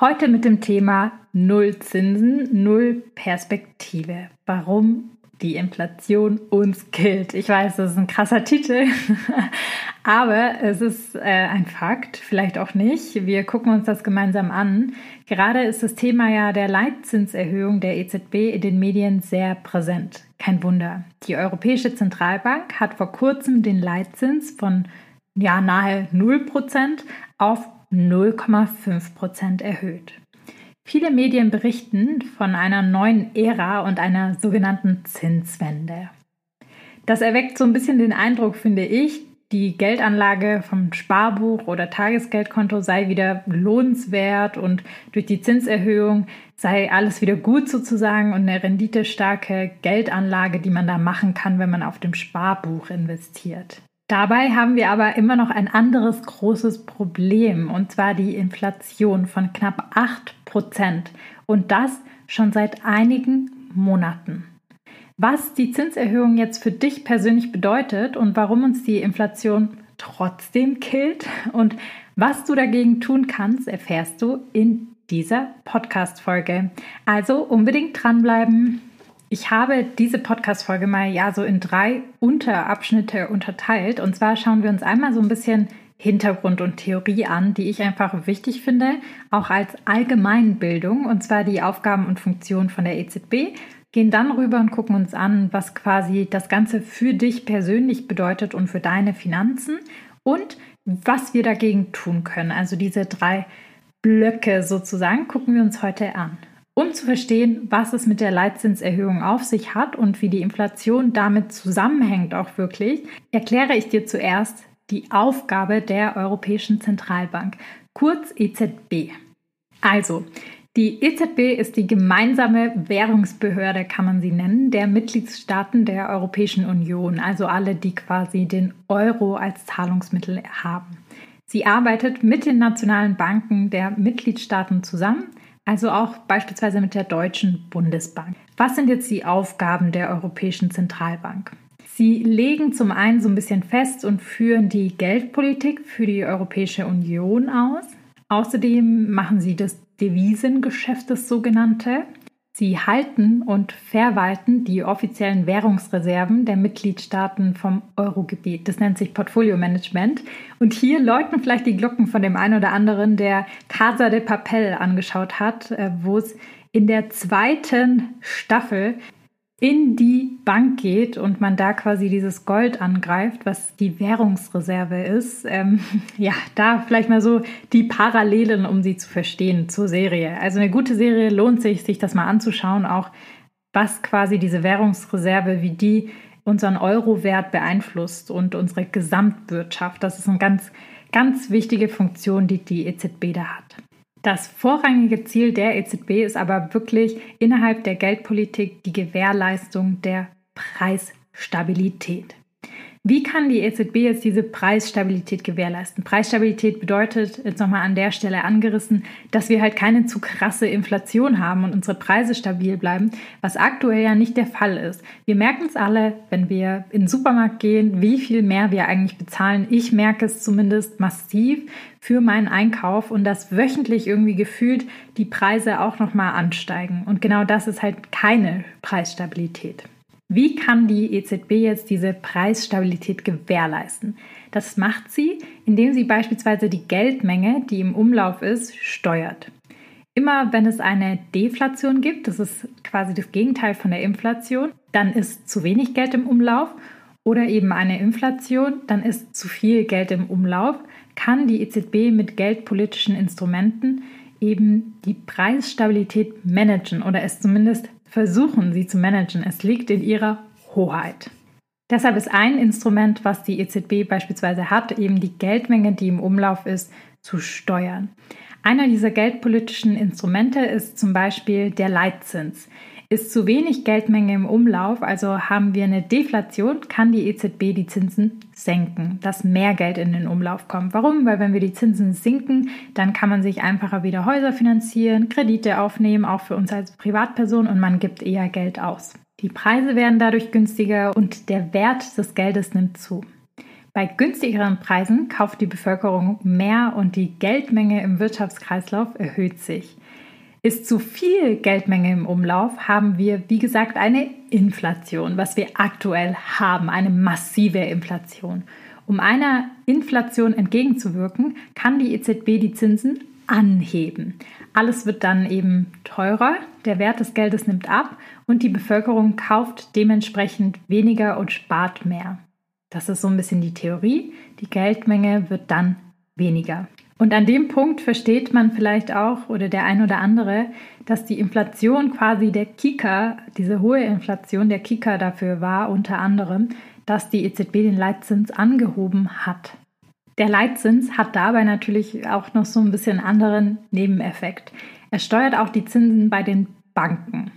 Heute mit dem Thema Null Zinsen, Null Perspektive. Warum die Inflation uns killt. Ich weiß, das ist ein krasser Titel, aber es ist äh, ein Fakt, vielleicht auch nicht. Wir gucken uns das gemeinsam an. Gerade ist das Thema ja der Leitzinserhöhung der EZB in den Medien sehr präsent. Kein Wunder. Die Europäische Zentralbank hat vor kurzem den Leitzins von ja, nahe 0% auf 0,5 Prozent erhöht. Viele Medien berichten von einer neuen Ära und einer sogenannten Zinswende. Das erweckt so ein bisschen den Eindruck, finde ich, die Geldanlage vom Sparbuch oder Tagesgeldkonto sei wieder lohnenswert und durch die Zinserhöhung sei alles wieder gut sozusagen und eine renditestarke Geldanlage, die man da machen kann, wenn man auf dem Sparbuch investiert. Dabei haben wir aber immer noch ein anderes großes Problem, und zwar die Inflation von knapp 8 Prozent. Und das schon seit einigen Monaten. Was die Zinserhöhung jetzt für dich persönlich bedeutet und warum uns die Inflation trotzdem killt und was du dagegen tun kannst, erfährst du in dieser Podcast-Folge. Also unbedingt dranbleiben. Ich habe diese Podcast-Folge mal ja so in drei Unterabschnitte unterteilt. Und zwar schauen wir uns einmal so ein bisschen Hintergrund und Theorie an, die ich einfach wichtig finde, auch als Allgemeinbildung, und zwar die Aufgaben und Funktionen von der EZB. Gehen dann rüber und gucken uns an, was quasi das Ganze für dich persönlich bedeutet und für deine Finanzen und was wir dagegen tun können. Also diese drei Blöcke sozusagen gucken wir uns heute an. Um zu verstehen, was es mit der Leitzinserhöhung auf sich hat und wie die Inflation damit zusammenhängt auch wirklich, erkläre ich dir zuerst die Aufgabe der Europäischen Zentralbank, kurz EZB. Also, die EZB ist die gemeinsame Währungsbehörde, kann man sie nennen, der Mitgliedstaaten der Europäischen Union, also alle, die quasi den Euro als Zahlungsmittel haben. Sie arbeitet mit den nationalen Banken der Mitgliedstaaten zusammen also auch beispielsweise mit der Deutschen Bundesbank. Was sind jetzt die Aufgaben der Europäischen Zentralbank? Sie legen zum einen so ein bisschen fest und führen die Geldpolitik für die Europäische Union aus. Außerdem machen sie das Devisengeschäft, das sogenannte. Sie halten und verwalten die offiziellen Währungsreserven der Mitgliedstaaten vom Eurogebiet. Das nennt sich Portfolio Management. Und hier läuten vielleicht die Glocken von dem einen oder anderen, der Casa de Papel angeschaut hat, äh, wo es in der zweiten Staffel in die Bank geht und man da quasi dieses Gold angreift, was die Währungsreserve ist, ähm, ja, da vielleicht mal so die Parallelen, um sie zu verstehen zur Serie. Also eine gute Serie lohnt sich, sich das mal anzuschauen, auch was quasi diese Währungsreserve, wie die unseren Euro-Wert beeinflusst und unsere Gesamtwirtschaft. Das ist eine ganz, ganz wichtige Funktion, die die EZB da hat. Das vorrangige Ziel der EZB ist aber wirklich innerhalb der Geldpolitik die Gewährleistung der Preisstabilität. Wie kann die EZB jetzt diese Preisstabilität gewährleisten? Preisstabilität bedeutet, jetzt nochmal an der Stelle angerissen, dass wir halt keine zu krasse Inflation haben und unsere Preise stabil bleiben, was aktuell ja nicht der Fall ist. Wir merken es alle, wenn wir in den Supermarkt gehen, wie viel mehr wir eigentlich bezahlen. Ich merke es zumindest massiv für meinen Einkauf und dass wöchentlich irgendwie gefühlt die Preise auch nochmal ansteigen. Und genau das ist halt keine Preisstabilität. Wie kann die EZB jetzt diese Preisstabilität gewährleisten? Das macht sie, indem sie beispielsweise die Geldmenge, die im Umlauf ist, steuert. Immer wenn es eine Deflation gibt, das ist quasi das Gegenteil von der Inflation, dann ist zu wenig Geld im Umlauf oder eben eine Inflation, dann ist zu viel Geld im Umlauf, kann die EZB mit geldpolitischen Instrumenten eben die Preisstabilität managen oder es zumindest versuchen, sie zu managen. Es liegt in ihrer Hoheit. Deshalb ist ein Instrument, was die EZB beispielsweise hat, eben die Geldmenge, die im Umlauf ist, zu steuern. Einer dieser geldpolitischen Instrumente ist zum Beispiel der Leitzins. Ist zu wenig Geldmenge im Umlauf, also haben wir eine Deflation, kann die EZB die Zinsen senken, dass mehr Geld in den Umlauf kommt. Warum? Weil wenn wir die Zinsen sinken, dann kann man sich einfacher wieder Häuser finanzieren, Kredite aufnehmen, auch für uns als Privatperson und man gibt eher Geld aus. Die Preise werden dadurch günstiger und der Wert des Geldes nimmt zu. Bei günstigeren Preisen kauft die Bevölkerung mehr und die Geldmenge im Wirtschaftskreislauf erhöht sich. Ist zu viel Geldmenge im Umlauf, haben wir, wie gesagt, eine Inflation, was wir aktuell haben, eine massive Inflation. Um einer Inflation entgegenzuwirken, kann die EZB die Zinsen anheben. Alles wird dann eben teurer, der Wert des Geldes nimmt ab und die Bevölkerung kauft dementsprechend weniger und spart mehr. Das ist so ein bisschen die Theorie. Die Geldmenge wird dann weniger. Und an dem Punkt versteht man vielleicht auch oder der ein oder andere, dass die Inflation quasi der Kicker, diese hohe Inflation der Kicker dafür war, unter anderem, dass die EZB den Leitzins angehoben hat. Der Leitzins hat dabei natürlich auch noch so ein bisschen anderen Nebeneffekt. Er steuert auch die Zinsen bei den Banken.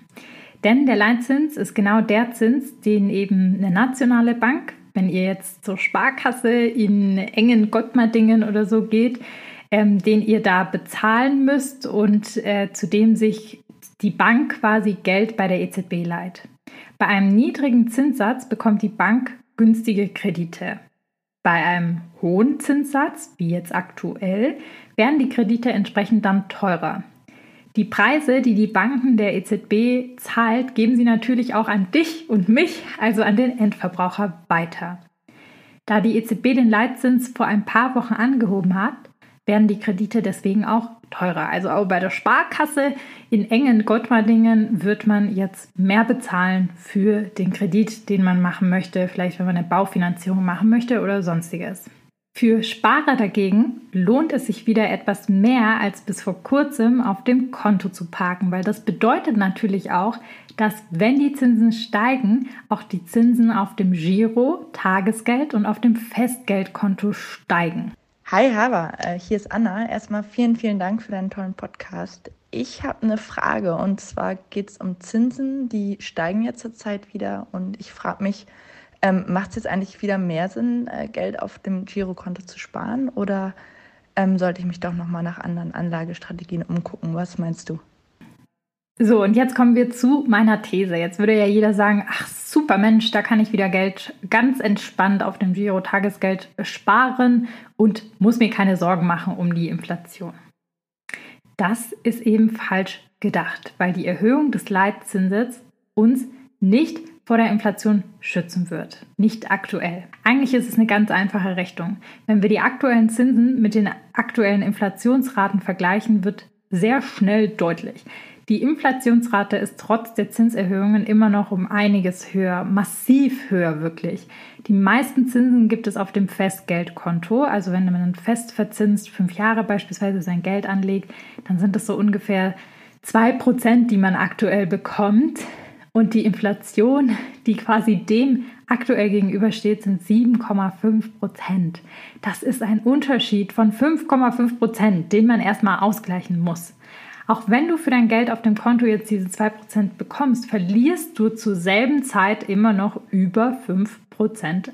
Denn der Leitzins ist genau der Zins, den eben eine nationale Bank, wenn ihr jetzt zur Sparkasse in engen Gottmardingen oder so geht, ähm, den ihr da bezahlen müsst und äh, zu dem sich die Bank quasi Geld bei der EZB leiht. Bei einem niedrigen Zinssatz bekommt die Bank günstige Kredite. Bei einem hohen Zinssatz, wie jetzt aktuell, werden die Kredite entsprechend dann teurer. Die Preise, die die Banken der EZB zahlt, geben sie natürlich auch an dich und mich, also an den Endverbraucher, weiter. Da die EZB den Leitzins vor ein paar Wochen angehoben hat, werden die Kredite deswegen auch teurer. Also auch bei der Sparkasse in engen Gottmardingen wird man jetzt mehr bezahlen für den Kredit, den man machen möchte, vielleicht wenn man eine Baufinanzierung machen möchte oder sonstiges. Für Sparer dagegen lohnt es sich wieder etwas mehr als bis vor kurzem auf dem Konto zu parken, weil das bedeutet natürlich auch, dass wenn die Zinsen steigen, auch die Zinsen auf dem Giro, Tagesgeld und auf dem Festgeldkonto steigen. Hi Hava, äh, hier ist Anna. Erstmal vielen, vielen Dank für deinen tollen Podcast. Ich habe eine Frage und zwar geht es um Zinsen, die steigen jetzt zurzeit wieder und ich frage mich, ähm, macht es jetzt eigentlich wieder mehr Sinn, äh, Geld auf dem Girokonto zu sparen oder ähm, sollte ich mich doch nochmal nach anderen Anlagestrategien umgucken? Was meinst du? So, und jetzt kommen wir zu meiner These. Jetzt würde ja jeder sagen, ach super Mensch, da kann ich wieder Geld ganz entspannt auf dem Giro Tagesgeld sparen und muss mir keine Sorgen machen um die Inflation. Das ist eben falsch gedacht, weil die Erhöhung des Leitzinses uns nicht vor der Inflation schützen wird. Nicht aktuell. Eigentlich ist es eine ganz einfache Rechnung. Wenn wir die aktuellen Zinsen mit den aktuellen Inflationsraten vergleichen, wird sehr schnell deutlich. Die Inflationsrate ist trotz der Zinserhöhungen immer noch um einiges höher, massiv höher wirklich. Die meisten Zinsen gibt es auf dem Festgeldkonto. Also wenn man fest verzinst fünf Jahre beispielsweise sein Geld anlegt, dann sind es so ungefähr zwei Prozent, die man aktuell bekommt. Und die Inflation, die quasi dem aktuell gegenübersteht, sind 7,5 Prozent. Das ist ein Unterschied von 5,5 Prozent, den man erstmal ausgleichen muss. Auch wenn du für dein Geld auf dem Konto jetzt diese 2% bekommst, verlierst du zur selben Zeit immer noch über 5%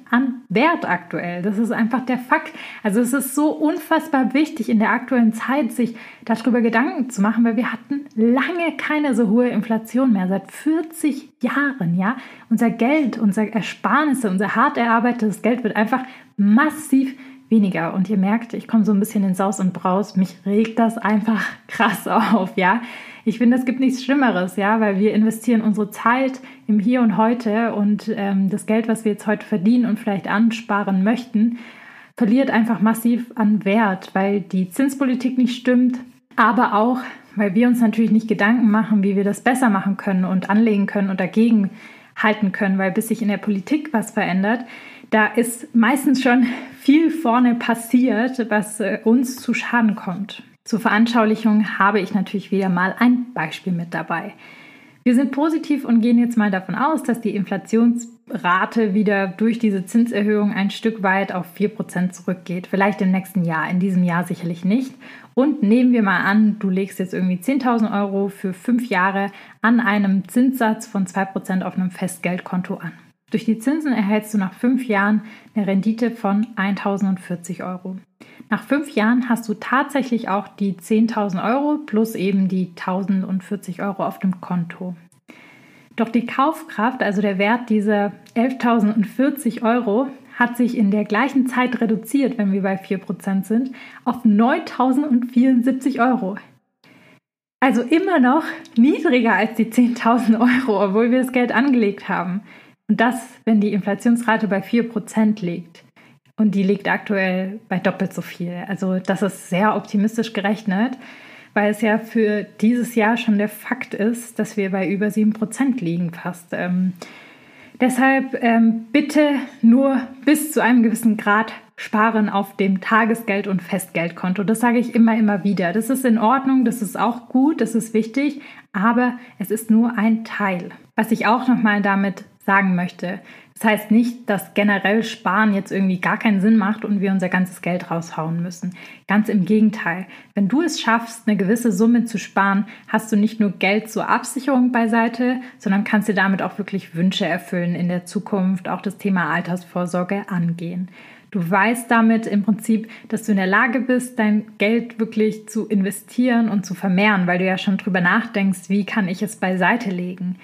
an Wert aktuell. Das ist einfach der Fakt. Also es ist so unfassbar wichtig in der aktuellen Zeit, sich darüber Gedanken zu machen, weil wir hatten lange keine so hohe Inflation mehr, seit 40 Jahren, ja. Unser Geld, unser Ersparnisse, unser hart erarbeitetes Geld wird einfach massiv weniger. Und ihr merkt, ich komme so ein bisschen in Saus und Braus. Mich regt das einfach krass auf, ja. Ich finde, es gibt nichts Schlimmeres, ja, weil wir investieren unsere Zeit im Hier und Heute und ähm, das Geld, was wir jetzt heute verdienen und vielleicht ansparen möchten, verliert einfach massiv an Wert, weil die Zinspolitik nicht stimmt, aber auch, weil wir uns natürlich nicht Gedanken machen, wie wir das besser machen können und anlegen können und dagegen halten können, weil bis sich in der Politik was verändert, da ist meistens schon viel vorne passiert, was äh, uns zu Schaden kommt. Zur Veranschaulichung habe ich natürlich wieder mal ein Beispiel mit dabei. Wir sind positiv und gehen jetzt mal davon aus, dass die Inflations Rate wieder durch diese Zinserhöhung ein Stück weit auf 4% zurückgeht. Vielleicht im nächsten Jahr, in diesem Jahr sicherlich nicht. Und nehmen wir mal an, du legst jetzt irgendwie 10.000 Euro für fünf Jahre an einem Zinssatz von 2% auf einem Festgeldkonto an. Durch die Zinsen erhältst du nach fünf Jahren eine Rendite von 1.040 Euro. Nach fünf Jahren hast du tatsächlich auch die 10.000 Euro plus eben die 1.040 Euro auf dem Konto. Doch die Kaufkraft, also der Wert dieser 11.040 Euro, hat sich in der gleichen Zeit reduziert, wenn wir bei 4% sind, auf 9.074 Euro. Also immer noch niedriger als die 10.000 Euro, obwohl wir das Geld angelegt haben. Und das, wenn die Inflationsrate bei 4% liegt. Und die liegt aktuell bei doppelt so viel. Also das ist sehr optimistisch gerechnet weil es ja für dieses Jahr schon der Fakt ist, dass wir bei über 7% liegen fast. Ähm, deshalb ähm, bitte nur bis zu einem gewissen Grad sparen auf dem Tagesgeld- und Festgeldkonto. Das sage ich immer, immer wieder. Das ist in Ordnung, das ist auch gut, das ist wichtig, aber es ist nur ein Teil. Was ich auch nochmal damit sagen möchte, das heißt nicht, dass generell Sparen jetzt irgendwie gar keinen Sinn macht und wir unser ganzes Geld raushauen müssen. Ganz im Gegenteil. Wenn du es schaffst, eine gewisse Summe zu sparen, hast du nicht nur Geld zur Absicherung beiseite, sondern kannst dir damit auch wirklich Wünsche erfüllen in der Zukunft, auch das Thema Altersvorsorge angehen. Du weißt damit im Prinzip, dass du in der Lage bist, dein Geld wirklich zu investieren und zu vermehren, weil du ja schon drüber nachdenkst, wie kann ich es beiseite legen.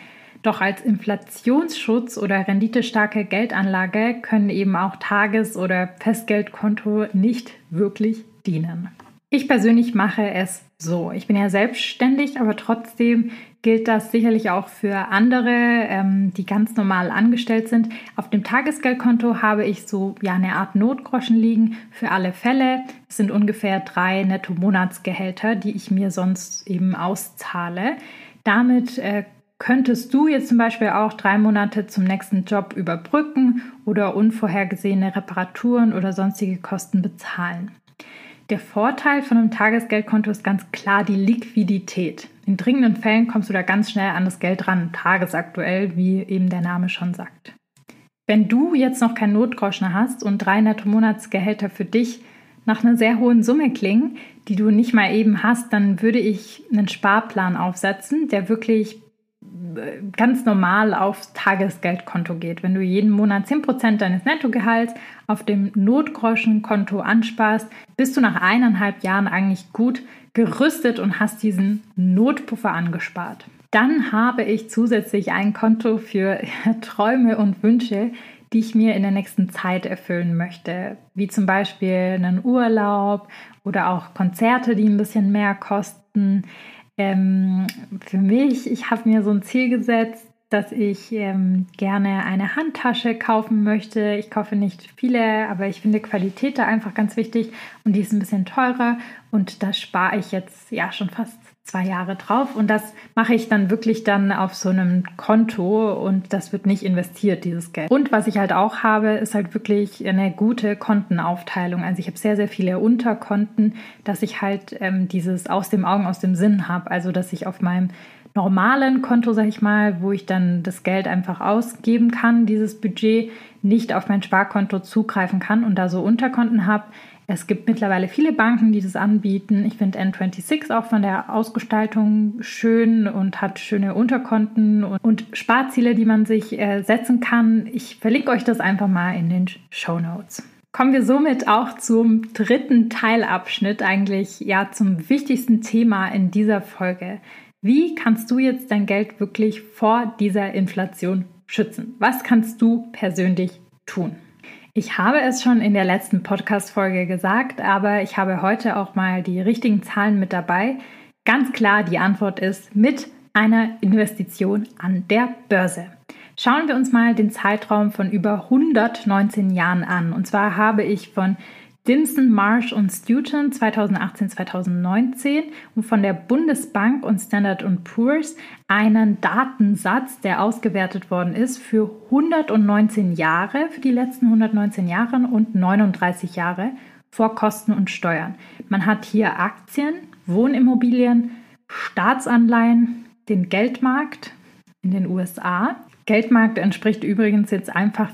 Doch als Inflationsschutz oder renditestarke Geldanlage können eben auch Tages- oder Festgeldkonto nicht wirklich dienen. Ich persönlich mache es so. Ich bin ja selbstständig, aber trotzdem gilt das sicherlich auch für andere, ähm, die ganz normal angestellt sind. Auf dem Tagesgeldkonto habe ich so ja eine Art Notgroschen liegen für alle Fälle. Es sind ungefähr drei Netto-Monatsgehälter, die ich mir sonst eben auszahle. Damit äh, könntest du jetzt zum Beispiel auch drei Monate zum nächsten Job überbrücken oder unvorhergesehene Reparaturen oder sonstige Kosten bezahlen. Der Vorteil von einem Tagesgeldkonto ist ganz klar die Liquidität. In dringenden Fällen kommst du da ganz schnell an das Geld ran, tagesaktuell, wie eben der Name schon sagt. Wenn du jetzt noch kein Notgroschen hast und drei Netto-Monatsgehälter für dich nach einer sehr hohen Summe klingen, die du nicht mal eben hast, dann würde ich einen Sparplan aufsetzen, der wirklich ganz normal aufs Tagesgeldkonto geht. Wenn du jeden Monat 10% deines Nettogehalts auf dem Notgroschenkonto ansparst, bist du nach eineinhalb Jahren eigentlich gut gerüstet und hast diesen Notpuffer angespart. Dann habe ich zusätzlich ein Konto für Träume und Wünsche, die ich mir in der nächsten Zeit erfüllen möchte, wie zum Beispiel einen Urlaub oder auch Konzerte, die ein bisschen mehr kosten. Ähm, für mich, ich habe mir so ein Ziel gesetzt, dass ich ähm, gerne eine Handtasche kaufen möchte. Ich kaufe nicht viele, aber ich finde Qualität da einfach ganz wichtig und die ist ein bisschen teurer und da spare ich jetzt ja schon fast zwei Jahre drauf und das mache ich dann wirklich dann auf so einem Konto und das wird nicht investiert, dieses Geld. Und was ich halt auch habe, ist halt wirklich eine gute Kontenaufteilung. Also ich habe sehr, sehr viele Unterkonten, dass ich halt ähm, dieses aus dem Augen, aus dem Sinn habe. Also dass ich auf meinem normalen Konto, sag ich mal, wo ich dann das Geld einfach ausgeben kann, dieses Budget, nicht auf mein Sparkonto zugreifen kann und da so Unterkonten habe, es gibt mittlerweile viele Banken, die das anbieten. Ich finde N26 auch von der Ausgestaltung schön und hat schöne Unterkonten und, Sparziele, die man sich äh, setzen kann. Ich verlinke euch das einfach mal in den Show Notes. Kommen wir somit auch zum dritten Teilabschnitt, eigentlich ja zum wichtigsten Thema in dieser Folge. Wie kannst du jetzt dein Geld wirklich vor dieser Inflation schützen? Was kannst du persönlich tun? Ich habe es schon in der letzten Podcast-Folge gesagt, aber ich habe heute auch mal die richtigen Zahlen mit dabei. Ganz klar, die Antwort ist mit einer Investition an der Börse. Schauen wir uns mal den Zeitraum von über 119 Jahren an. Und zwar habe ich von Dimson, Marsh und Stoughton 2018-2019 und von der Bundesbank und Standard Poor's einen Datensatz, der ausgewertet worden ist für 119 Jahre, für die letzten 119 Jahre und 39 Jahre vor Kosten und Steuern. Man hat hier Aktien, Wohnimmobilien, Staatsanleihen, den Geldmarkt in den USA Geldmarkt entspricht übrigens jetzt einfach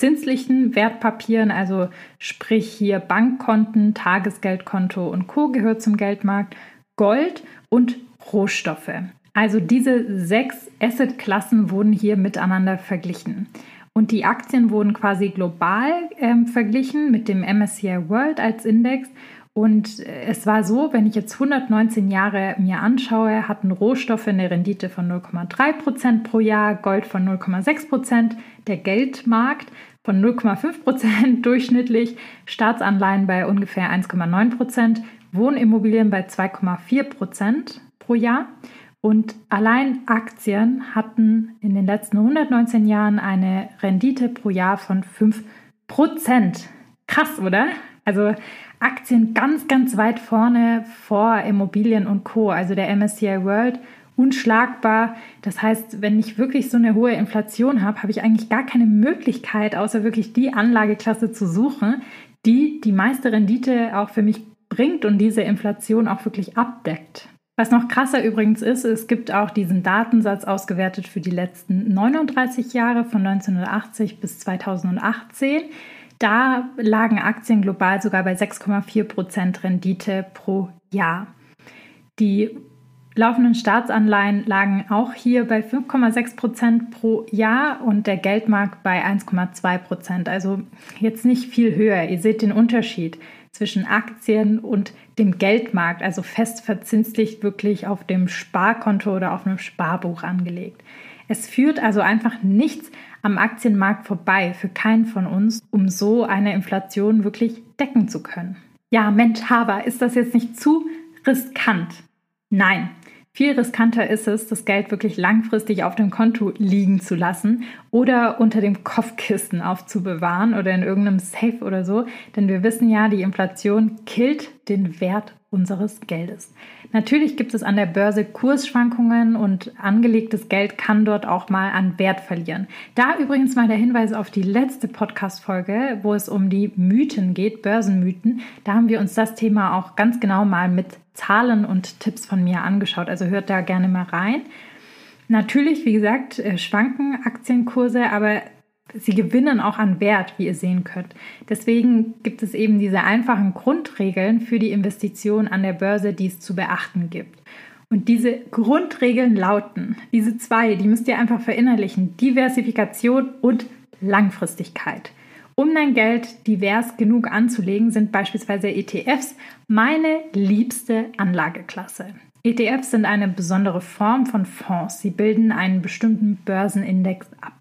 festzinslichen Wertpapieren, also sprich hier Bankkonten, Tagesgeldkonto und Co. gehört zum Geldmarkt, Gold und Rohstoffe. Also diese sechs Assetklassen wurden hier miteinander verglichen. Und die Aktien wurden quasi global ähm, verglichen mit dem MSCI World als Index. Und äh, es war so, wenn ich jetzt 119 Jahre mir anschaue, hatten Rohstoffe eine Rendite von 0,3 Prozent pro Jahr, Gold von 0,6 Prozent, der Geldmarkt von 0,5 Prozent durchschnittlich, Staatsanleihen bei ungefähr 1,9 Prozent, Wohnimmobilien bei 2,4 Prozent pro Jahr. Und allein Aktien hatten in den letzten 119 Jahren eine Rendite pro Jahr von 5 Prozent. Krass, oder? Also Aktien ganz, ganz weit vorne vor Immobilien und Co. Also der MSCI World unschlagbar. Das heißt, wenn ich wirklich so eine hohe Inflation habe, habe ich eigentlich gar keine Möglichkeit, außer wirklich die Anlageklasse zu suchen, die die meiste Rendite auch für mich bringt und diese Inflation auch wirklich abdeckt. Was noch krasser übrigens ist, es gibt auch diesen Datensatz ausgewertet für die letzten 39 Jahre von 1980 bis 2018. Da lagen Aktien global sogar bei 6,4 Prozent Rendite pro Jahr. Die laufenden Staatsanleihen lagen auch hier bei 5,6 Prozent pro Jahr und der Geldmarkt bei 1,2 Prozent. Also jetzt nicht viel höher. Ihr seht den Unterschied zwischen Aktien und dem Geldmarkt, also fest verzinslich wirklich auf dem Sparkonto oder auf einem Sparbuch angelegt. Es führt also einfach nichts am Aktienmarkt vorbei für keinen von uns, um so eine Inflation wirklich decken zu können. Ja, Mensch, Haber, ist das jetzt nicht zu riskant? Nein, viel riskanter ist es, das Geld wirklich langfristig auf dem Konto liegen zu lassen oder unter dem Kopfkissen aufzubewahren oder in irgendeinem Safe oder so. Denn wir wissen ja, die Inflation killt den Wert unseres Geldes. Natürlich gibt es an der Börse Kursschwankungen und angelegtes Geld kann dort auch mal an Wert verlieren. Da übrigens mal der Hinweis auf die letzte Podcast-Folge, wo es um die Mythen geht, Börsenmythen. Da haben wir uns das Thema auch ganz genau mal mit Zahlen und Tipps von mir angeschaut. Also hört da gerne mal rein. Natürlich, wie gesagt, äh, schwanken Aktienkurse, aber sie gewinnen auch an Wert, wie ihr sehen könnt. Deswegen gibt es eben diese einfachen Grundregeln für die Investition an der Börse, die es zu beachten gibt. Und diese Grundregeln lauten, diese zwei, die müsst ihr einfach verinnerlichen, Diversifikation und Langfristigkeit. Um dein Geld divers genug anzulegen, sind beispielsweise ETFs meine liebste Anlageklasse. ETFs sind eine besondere Form von Fonds. Sie bilden einen bestimmten Börsenindex ab.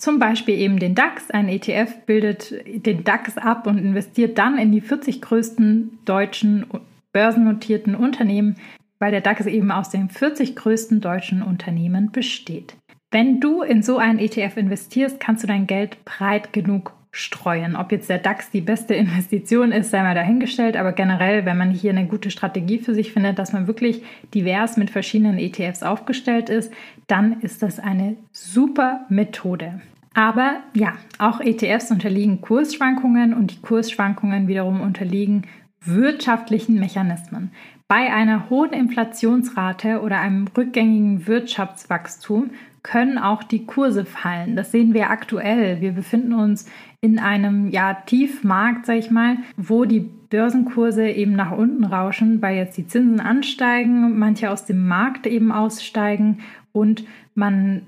Zum Beispiel eben den DAX. Ein ETF bildet den DAX ab und investiert dann in die 40 größten deutschen börsennotierten Unternehmen, weil der DAX eben aus den 40 größten deutschen Unternehmen besteht. Wenn du in so einen ETF investierst, kannst du dein Geld breit genug streuen. Ob jetzt der DAX die beste Investition ist, sei mal dahingestellt, aber generell, wenn man hier eine gute Strategie für sich findet, dass man wirklich divers mit verschiedenen ETFs aufgestellt ist, dann ist das eine super Methode. Aber ja, auch ETFs unterliegen Kursschwankungen und die Kursschwankungen wiederum unterliegen wirtschaftlichen Mechanismen. Bei einer hohen Inflationsrate oder einem rückgängigen Wirtschaftswachstum können auch die Kurse fallen. Das sehen wir aktuell. Wir befinden uns in einem ja, Tiefmarkt, sag ich mal, wo die Börsenkurse eben nach unten rauschen, weil jetzt die Zinsen ansteigen, manche aus dem Markt eben aussteigen und man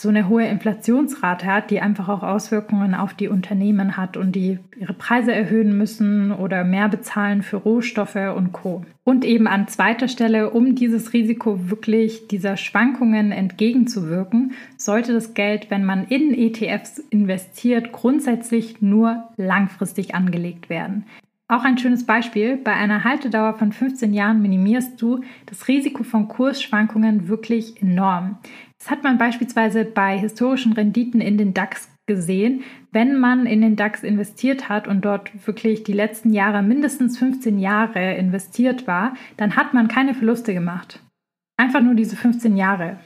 so eine hohe Inflationsrate hat, die einfach auch Auswirkungen auf die Unternehmen hat und die ihre Preise erhöhen müssen oder mehr bezahlen für Rohstoffe und Co. Und eben an zweiter Stelle, um dieses Risiko wirklich dieser Schwankungen entgegenzuwirken, sollte das Geld, wenn man in ETFs investiert, grundsätzlich nur langfristig angelegt werden. Auch ein schönes Beispiel, bei einer Haltedauer von 15 Jahren minimierst du das Risiko von Kursschwankungen wirklich enorm. Das hat man beispielsweise bei historischen Renditen in den DAX gesehen. Wenn man in den DAX investiert hat und dort wirklich die letzten Jahre mindestens 15 Jahre investiert war, dann hat man keine Verluste gemacht. Einfach nur diese 15 Jahre.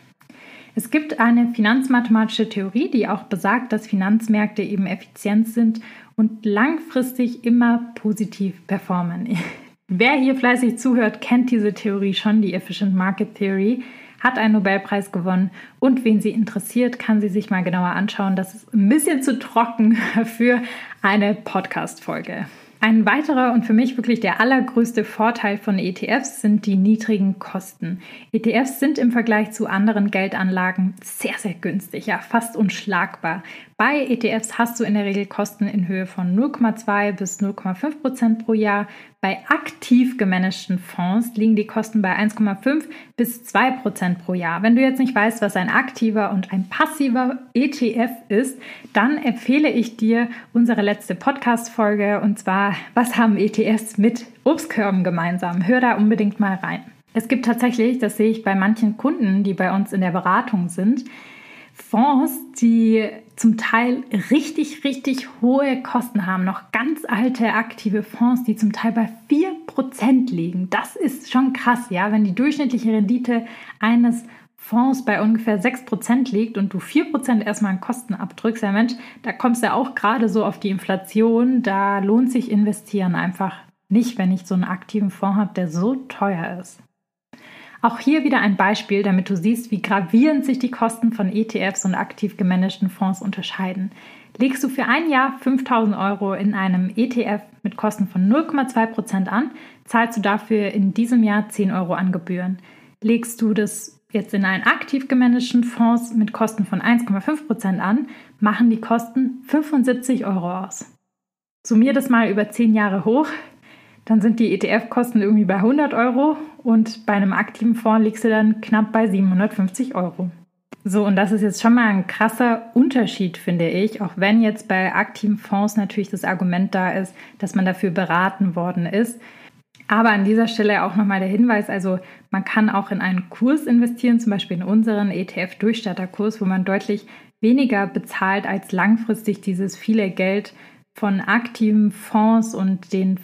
Es gibt eine finanzmathematische Theorie, die auch besagt, dass Finanzmärkte eben effizient sind und langfristig immer positiv performen. Wer hier fleißig zuhört, kennt diese Theorie schon, die Efficient Market Theory hat einen Nobelpreis gewonnen und wen sie interessiert, kann sie sich mal genauer anschauen. Das ist ein bisschen zu trocken für eine Podcast-Folge. Ein weiterer und für mich wirklich der allergrößte Vorteil von ETFs sind die niedrigen Kosten. ETFs sind im Vergleich zu anderen Geldanlagen sehr, sehr günstig, ja fast unschlagbar. Bei ETFs hast du in der Regel Kosten in Höhe von 0,2 bis 0,5 Prozent pro Jahr. Bei aktiv gemanagten Fonds liegen die Kosten bei 1,5 bis 2 Prozent pro Jahr. Wenn du jetzt nicht weißt, was ein aktiver und ein passiver ETF ist, dann empfehle ich dir unsere letzte Podcast-Folge und zwar, was haben ETFs mit Obstkörben gemeinsam? Hör da unbedingt mal rein. Es gibt tatsächlich, das sehe ich bei manchen Kunden, die bei uns in der Beratung sind, Fonds, die zum Teil richtig, richtig hohe Kosten haben. Noch ganz alte aktive Fonds, die zum Teil bei 4% liegen. Das ist schon krass, ja. Wenn die durchschnittliche Rendite eines Fonds bei ungefähr 6% liegt und du 4% erstmal an Kosten abdrückst, ja Mensch, da kommst du auch gerade so auf die Inflation. Da lohnt sich investieren einfach nicht, wenn ich so einen aktiven Fonds habe, der so teuer ist. Auch hier wieder ein Beispiel, damit du siehst, wie gravierend sich die Kosten von ETFs und aktiv gemanagten Fonds unterscheiden. Legst du für ein Jahr 5000 Euro in einem ETF mit Kosten von 0,2% an, zahlst du dafür in diesem Jahr 10 Euro an Gebühren. Legst du das jetzt in einen aktiv gemanagten Fonds mit Kosten von 1,5% an, machen die Kosten 75 Euro aus. Summier das mal über 10 Jahre hoch, dann sind die ETF-Kosten irgendwie bei 100 Euro und bei einem aktiven Fonds liegst du dann knapp bei 750 Euro. So, und das ist jetzt schon mal ein krasser Unterschied, finde ich, auch wenn jetzt bei aktiven Fonds natürlich das Argument da ist, dass man dafür beraten worden ist. Aber an dieser Stelle auch nochmal der Hinweis, also man kann auch in einen Kurs investieren, zum Beispiel in unseren ETF-Durchstarterkurs, wo man deutlich weniger bezahlt als langfristig dieses viele Geld von aktiven Fonds und den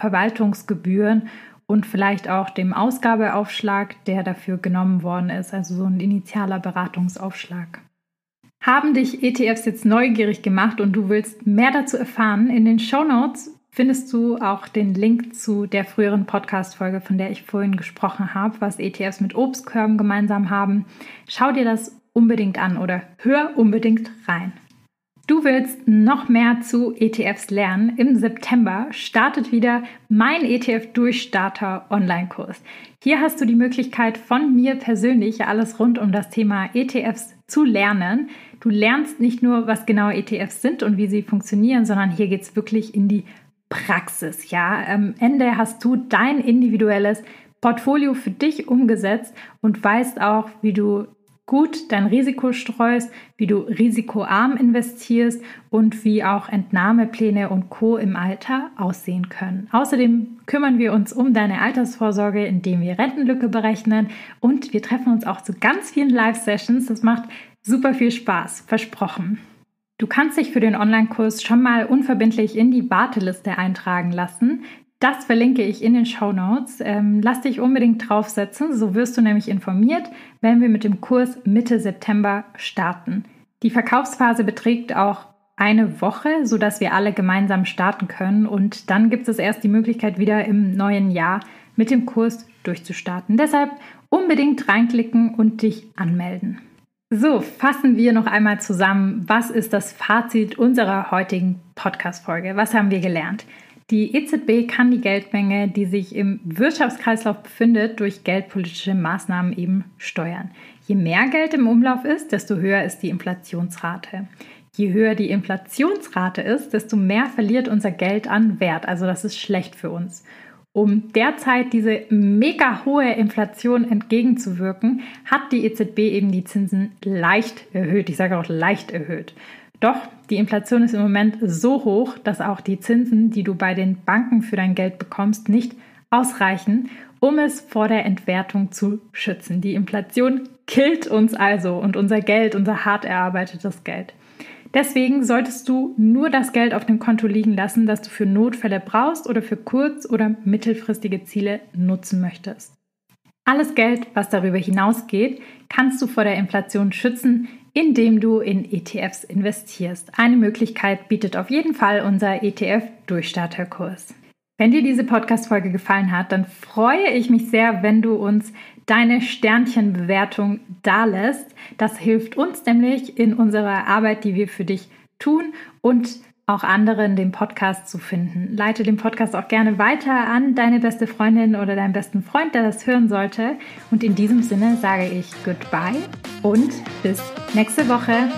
Verwaltungsgebühren und vielleicht auch dem Ausgabeaufschlag, der dafür genommen worden ist, also so ein initialer Beratungsaufschlag. Haben dich ETFs jetzt neugierig gemacht und du willst mehr dazu erfahren? In den Show Notes findest du auch den Link zu der früheren Podcast-Folge, von der ich vorhin gesprochen habe, was ETFs mit Obstkörben gemeinsam haben. Schau dir das unbedingt an oder hör unbedingt rein. Du willst noch mehr zu ETFs lernen? Im September startet wieder mein ETF-Durchstarter Online-Kurs. Hier hast du die Möglichkeit von mir persönlich alles rund um das Thema ETFs zu lernen. Du lernst nicht nur, was genau ETFs sind und wie sie funktionieren, sondern hier geht es wirklich in die Praxis. Ja, am Ende hast du dein individuelles Portfolio für dich umgesetzt und weißt auch, wie du gut dein Risiko streust, wie du risikoarm investierst und wie auch Entnahmepläne und Co im Alter aussehen können. Außerdem kümmern wir uns um deine Altersvorsorge, indem wir Rentenlücke berechnen und wir treffen uns auch zu ganz vielen Live-Sessions. Das macht super viel Spaß, versprochen. Du kannst dich für den Online-Kurs schon mal unverbindlich in die Warteliste eintragen lassen. Das verlinke ich in den Show Notes. Ähm, lass dich unbedingt draufsetzen, so wirst du nämlich informiert, wenn wir mit dem Kurs Mitte September starten. Die Verkaufsphase beträgt auch eine Woche, sodass wir alle gemeinsam starten können und dann gibt es erst die Möglichkeit, wieder im neuen Jahr mit dem Kurs durchzustarten. Deshalb unbedingt reinklicken und dich anmelden. So, fassen wir noch einmal zusammen, was ist das Fazit unserer heutigen Podcast-Folge? Was haben wir gelernt? Die EZB kann die Geldmenge, die sich im Wirtschaftskreislauf befindet, durch geldpolitische Maßnahmen eben steuern. Je mehr Geld im Umlauf ist, desto höher ist die Inflationsrate. Je höher die Inflationsrate ist, desto mehr verliert unser Geld an Wert. Also das ist schlecht für uns. Um derzeit diese mega hohe Inflation entgegenzuwirken, hat die EZB eben die Zinsen leicht erhöht. Ich sage auch leicht erhöht. Doch die Inflation ist im Moment so hoch, dass auch die Zinsen, die du bei den Banken für dein Geld bekommst, nicht ausreichen, um es vor der Entwertung zu schützen. Die Inflation killt uns also und unser Geld, unser hart erarbeitetes Geld. Deswegen solltest du nur das Geld auf dem Konto liegen lassen, das du für Notfälle brauchst oder für kurz- oder mittelfristige Ziele nutzen möchtest. Alles Geld, was darüber hinausgeht, kannst du vor der Inflation schützen, indem du in ETFs investierst. Eine Möglichkeit bietet auf jeden Fall unser ETF-Durchstarterkurs. Wenn dir diese Podcast-Folge gefallen hat, dann freue ich mich sehr, wenn du uns deine Sternchenbewertung dalässt. Das hilft uns nämlich in unserer Arbeit, die wir für dich tun und auch anderen den Podcast zu finden. Leite den Podcast auch gerne weiter an deine beste Freundin oder deinen besten Freund, der das hören sollte. Und in diesem Sinne sage ich Goodbye und bis nächste Woche.